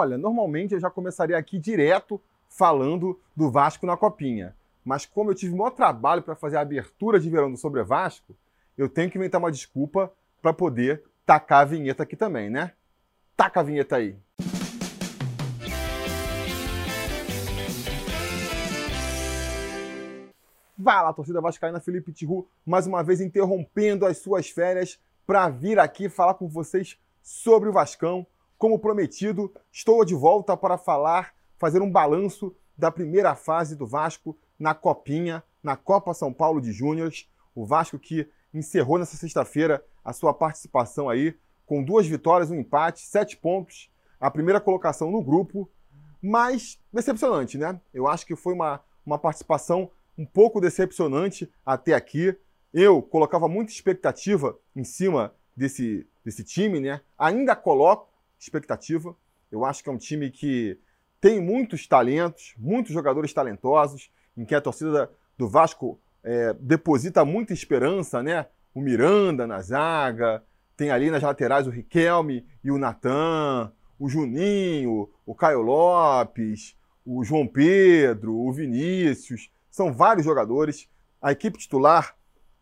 Olha, normalmente eu já começaria aqui direto falando do Vasco na Copinha. Mas como eu tive o maior trabalho para fazer a abertura de verão do Sobre Vasco, eu tenho que inventar uma desculpa para poder tacar a vinheta aqui também, né? Taca a vinheta aí. Vai lá, torcida vascaína Felipe Tiru, mais uma vez interrompendo as suas férias para vir aqui falar com vocês sobre o Vascão. Como prometido, estou de volta para falar, fazer um balanço da primeira fase do Vasco na Copinha, na Copa São Paulo de Júniores. O Vasco que encerrou nessa sexta-feira a sua participação aí com duas vitórias, um empate, sete pontos, a primeira colocação no grupo, mas decepcionante, né? Eu acho que foi uma, uma participação um pouco decepcionante até aqui. Eu colocava muita expectativa em cima desse, desse time, né? Ainda coloco expectativa. Eu acho que é um time que tem muitos talentos, muitos jogadores talentosos, em que a torcida do Vasco é, deposita muita esperança, né? O Miranda na zaga, tem ali nas laterais o Riquelme e o Natan, o Juninho, o Caio Lopes, o João Pedro, o Vinícius. São vários jogadores. A equipe titular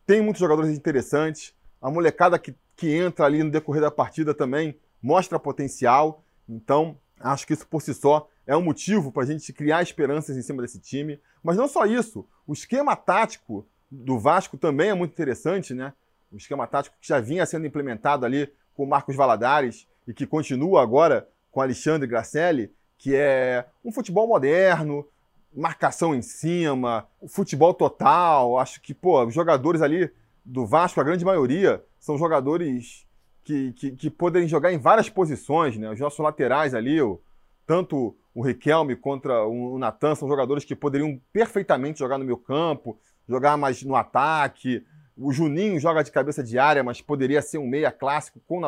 tem muitos jogadores interessantes. A molecada que, que entra ali no decorrer da partida também mostra potencial. Então, acho que isso por si só é um motivo para a gente criar esperanças em cima desse time. Mas não só isso, o esquema tático do Vasco também é muito interessante, né? O esquema tático que já vinha sendo implementado ali com o Marcos Valadares e que continua agora com Alexandre Gracelli, que é um futebol moderno, marcação em cima, futebol total. Acho que, pô, os jogadores ali do Vasco, a grande maioria, são jogadores que, que, que poderem jogar em várias posições, né? Os nossos laterais ali, o, tanto o Riquelme contra o Natan, são jogadores que poderiam perfeitamente jogar no meu campo, jogar mais no ataque. O Juninho joga de cabeça de área, mas poderia ser um meia clássico com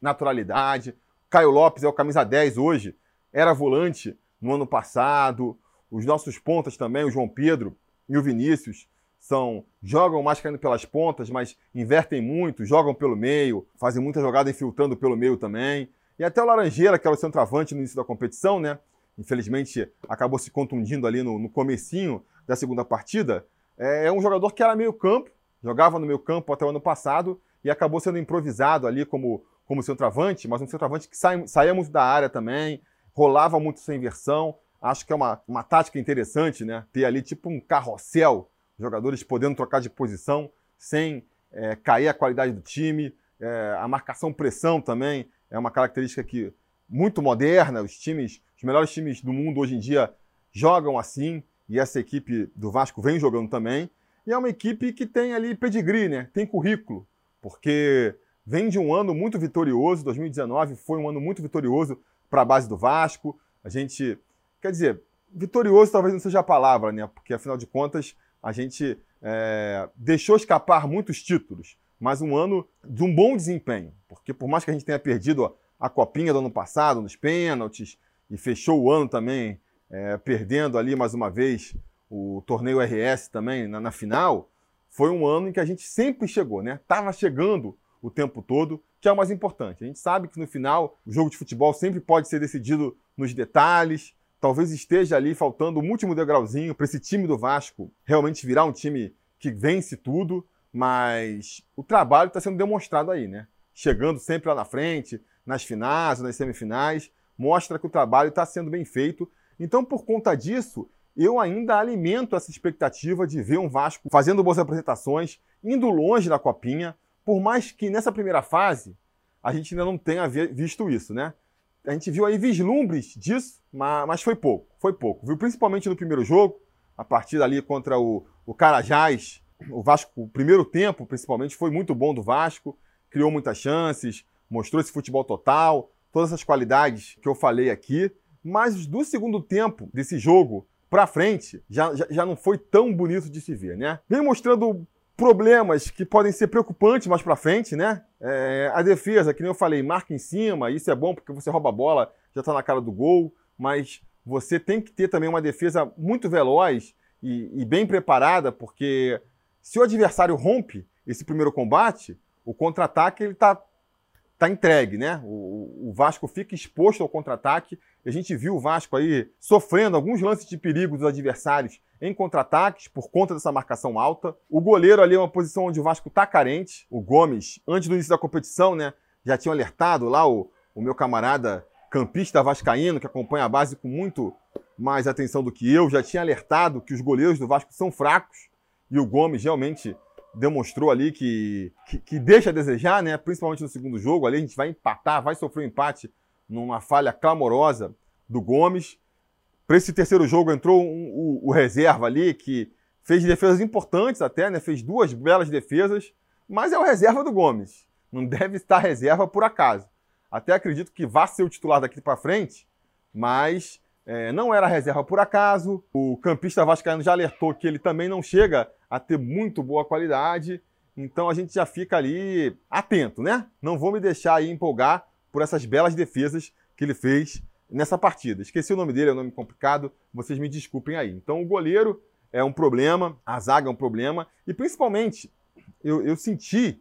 naturalidade. Caio Lopes é o camisa 10 hoje, era volante no ano passado. Os nossos pontas também, o João Pedro e o Vinícius, são jogam mais caindo pelas pontas, mas invertem muito, jogam pelo meio, fazem muita jogada infiltrando pelo meio também. E até o Laranjeira, que era o centroavante no início da competição, né? Infelizmente acabou se contundindo ali no, no comecinho da segunda partida. É, é um jogador que era meio campo, jogava no meio campo até o ano passado e acabou sendo improvisado ali como, como centroavante, mas um centroavante que sai, saía muito da área também, rolava muito sem inversão, Acho que é uma, uma tática interessante, né? Ter ali tipo um carrossel, jogadores podendo trocar de posição sem é, cair a qualidade do time. É, a marcação-pressão também é uma característica que muito moderna. Os times, os melhores times do mundo hoje em dia jogam assim e essa equipe do Vasco vem jogando também. E é uma equipe que tem ali pedigree, né? Tem currículo, porque vem de um ano muito vitorioso. 2019 foi um ano muito vitorioso para a base do Vasco. A gente Quer dizer, vitorioso talvez não seja a palavra, né? Porque afinal de contas a gente é, deixou escapar muitos títulos, mas um ano de um bom desempenho. Porque por mais que a gente tenha perdido a, copinha do ano passado, nos pênaltis, e fechou o ano também é, perdendo ali mais uma vez o torneio RS também na, na, final, foi um ano em que a gente sempre chegou, né? Tava chegando o tempo todo, que é o mais importante. A gente sabe que no final o jogo de futebol sempre pode ser decidido nos detalhes, talvez esteja ali faltando um último degrauzinho para esse time do Vasco realmente virar um time que vence tudo, mas o trabalho está sendo demonstrado aí, né? Chegando sempre lá na frente, nas finais, nas semifinais, mostra que o trabalho está sendo bem feito. Então, por conta disso, eu ainda alimento essa expectativa de ver um Vasco fazendo boas apresentações, indo longe na copinha, por mais que nessa primeira fase a gente ainda não tenha visto isso, né? A gente viu aí vislumbres disso, mas, foi pouco, foi pouco. Viu principalmente no primeiro jogo, a partida ali contra o, o Carajás, o Vasco, o primeiro tempo principalmente, foi muito bom do Vasco, criou muitas chances, mostrou esse futebol total, todas essas qualidades que eu falei aqui, mas do segundo tempo desse jogo para frente, já, já, já, não foi tão bonito de se ver, né? Vem mostrando problemas que podem ser preocupantes mais para frente, né? É, a defesa, que nem eu falei, marca em cima, isso é bom porque você rouba a bola, já está na cara do gol, mas você tem que ter também uma defesa muito veloz e, e bem preparada, porque se o adversário rompe esse primeiro combate, o contra-ataque ele está tá entregue, né? O, o Vasco fica exposto ao contra-ataque. A gente viu o Vasco aí sofrendo alguns lances de perigo dos adversários em contra-ataques por conta dessa marcação alta. O goleiro ali é uma posição onde o Vasco tá carente. O Gomes, antes do início da competição, né, já tinha alertado lá o, o meu camarada campista vascaíno, que acompanha a base com muito mais atenção do que eu, já tinha alertado que os goleiros do Vasco são fracos e o Gomes realmente demonstrou ali que, que, que, deixa a desejar, né? principalmente no segundo jogo. Ali a gente vai empatar, vai sofrer um empate numa falha clamorosa do Gomes. Para esse terceiro jogo entrou um, o, o, reserva ali, que fez defesas importantes até, né? fez duas belas defesas, mas é o reserva do Gomes. Não deve estar reserva por acaso. Até acredito que vá ser o titular daqui para frente, mas é, não era reserva por acaso. O campista vascaíno já alertou que ele também não chega a ter muito boa qualidade. Então a gente já fica ali atento, né? Não vou me deixar aí empolgar por essas belas defesas que ele fez nessa partida. Esqueci o nome dele, é um nome complicado, vocês me desculpem aí. Então o goleiro é um problema, a zaga é um problema, e principalmente eu, eu senti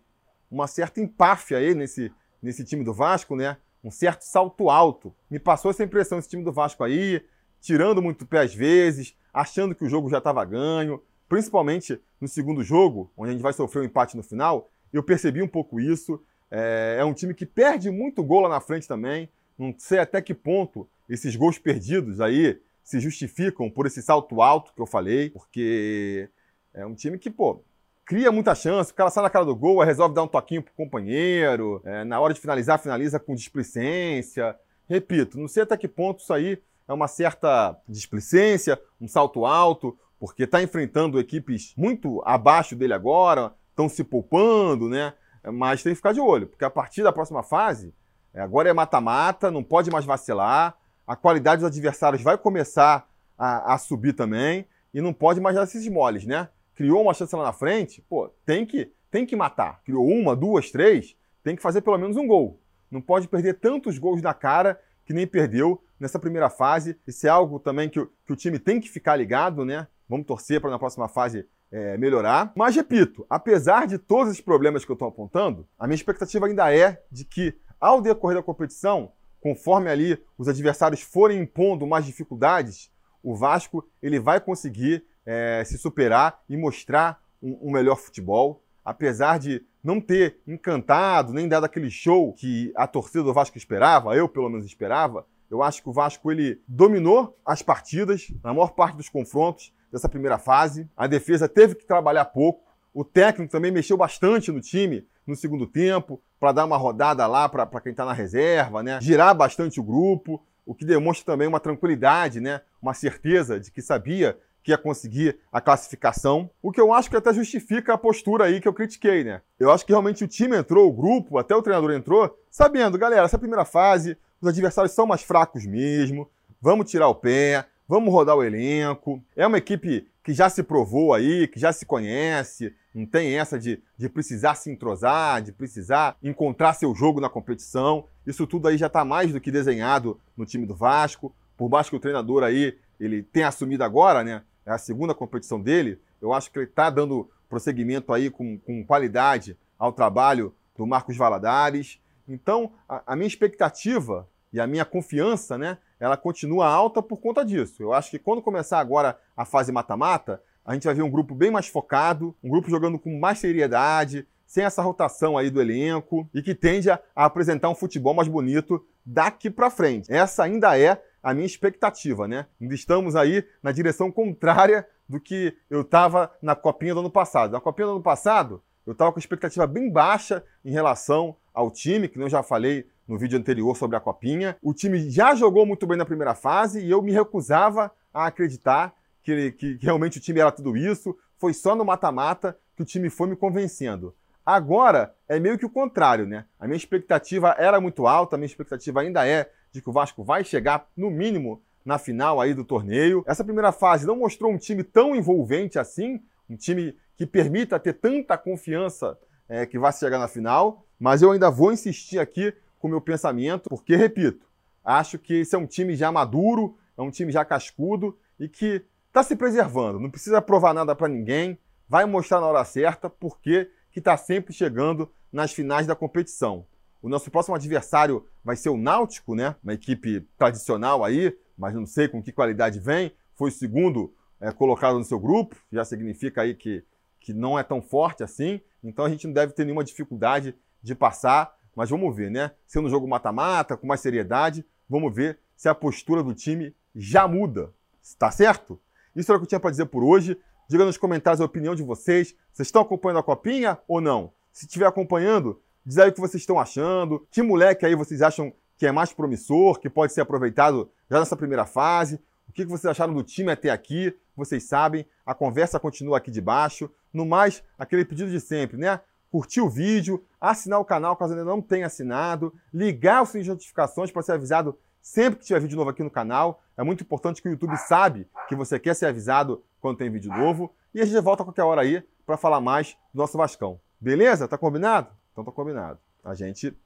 uma certa empáfia aí nesse, nesse time do Vasco, né? um certo salto alto. Me passou essa impressão esse time do Vasco aí, tirando muito pé às vezes, achando que o jogo já estava ganho, principalmente no segundo jogo, onde a gente vai sofrer um empate no final. Eu percebi um pouco isso. É, é um time que perde muito gol lá na frente também. Não sei até que ponto esses gols perdidos aí se justificam por esse salto alto que eu falei, porque é um time que, pô, cria muita chance, o cara sai na cara do gol, resolve dar um toquinho pro companheiro, é, na hora de finalizar, finaliza com displicência. Repito, não sei até que ponto isso aí é uma certa displicência, um salto alto, porque está enfrentando equipes muito abaixo dele agora, estão se poupando, né? Mas tem que ficar de olho, porque a partir da próxima fase, é, agora é mata-mata, não pode mais vacilar, a qualidade dos adversários vai começar a, a subir também, e não pode mais dar esses moles, né? criou uma chance lá na frente, pô, tem que, tem que matar. Criou uma, duas, três, tem que fazer pelo menos um gol. Não pode perder tantos gols na cara que nem perdeu nessa primeira fase. Isso é algo também que, que o time tem que ficar ligado, né? Vamos torcer para na próxima fase é, melhorar. Mas repito, apesar de todos esses problemas que eu estou apontando, a minha expectativa ainda é de que, ao decorrer da competição, conforme ali os adversários forem impondo mais dificuldades, o Vasco ele vai conseguir é, se superar e mostrar um, um, melhor futebol. Apesar de não ter encantado, nem dado aquele show que a torcida do Vasco esperava, eu pelo menos esperava, eu acho que o Vasco ele dominou as partidas, na maior parte dos confrontos dessa primeira fase. A defesa teve que trabalhar pouco. O técnico também mexeu bastante no time no segundo tempo, para dar uma rodada lá para quem está na reserva, né? girar bastante o grupo, o que demonstra também uma tranquilidade, né? uma certeza de que sabia que ia conseguir a classificação, o que eu acho que até justifica a postura aí que eu critiquei, né? Eu acho que realmente o time entrou, o grupo, até o treinador entrou, sabendo, galera, essa primeira fase, os adversários são mais fracos mesmo, vamos tirar o pé, vamos rodar o elenco. É uma equipe que já se provou aí, que já se conhece, não tem essa de, de precisar se entrosar, de precisar encontrar seu jogo na competição. Isso tudo aí já está mais do que desenhado no time do Vasco. Por baixo que o treinador aí ele tem assumido agora, né? é a segunda competição dele, eu acho que ele está dando prosseguimento aí com, com, qualidade ao trabalho do Marcos Valadares. Então, a, a, minha expectativa e a minha confiança, né, ela continua alta por conta disso. Eu acho que quando começar agora a fase mata-mata, a gente vai ver um grupo bem mais focado, um grupo jogando com mais seriedade, sem essa rotação aí do elenco e que tende a apresentar um futebol mais bonito daqui para frente. Essa ainda é a minha expectativa, né? Estamos aí na direção contrária do que eu estava na copinha do ano passado. Na copinha do ano passado, eu estava com expectativa bem baixa em relação ao time, que eu já falei no vídeo anterior sobre a copinha. O time já jogou muito bem na primeira fase e eu me recusava a acreditar que, que, realmente o time era tudo isso. Foi só no mata-mata que o time foi me convencendo. Agora é meio que o contrário, né? A minha expectativa era muito alta, a minha expectativa ainda é de que o Vasco vai chegar, no mínimo, na final aí do torneio. Essa primeira fase não mostrou um time tão envolvente assim, um time que permita ter tanta confiança é, que vai chegar na final, mas eu ainda vou insistir aqui com o meu pensamento, porque, repito, acho que esse é um time já maduro, é um time já cascudo e que está se preservando, não precisa provar nada para ninguém, vai mostrar na hora certa porque que está sempre chegando nas finais da competição. O nosso próximo adversário vai ser o Náutico, né? Uma equipe tradicional aí, mas não sei com que qualidade vem. Foi o segundo é, colocado no seu grupo, já significa aí que, que não é tão forte assim. Então a gente não deve ter nenhuma dificuldade de passar, mas vamos ver, né? Sendo um jogo mata-mata, com mais seriedade, vamos ver se a postura do time já muda. Está certo? Isso era o que eu tinha para dizer por hoje. Diga nos comentários a opinião de vocês. Vocês estão acompanhando a copinha ou não? Se estiver acompanhando, diz aí o que vocês estão achando. Que moleque aí vocês acham que é mais promissor, que pode ser aproveitado já nessa primeira fase? O que vocês acharam do time até aqui? Vocês sabem, a conversa continua aqui de baixo. No mais, aquele pedido de sempre, né? Curtir o vídeo, assinar o canal caso ainda não tenha assinado, ligar o sininho de notificações para ser avisado sempre que tiver vídeo novo aqui no canal. É muito importante que o YouTube sabe que você quer ser avisado quando tem vídeo novo. E a gente volta a qualquer hora aí para falar mais do nosso Vascão. Beleza? Tá combinado? Então tá combinado. A gente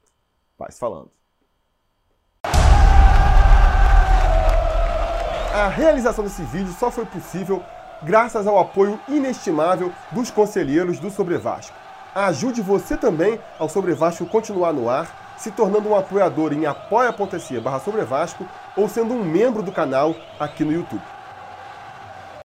vai se falando. A realização desse vídeo só foi possível graças ao apoio inestimável dos conselheiros do Sobre Vasco. Ajude você também ao Sobre Vasco continuar no ar, se tornando um apoiador em apoia.se barra ou sendo um membro do canal aqui no YouTube.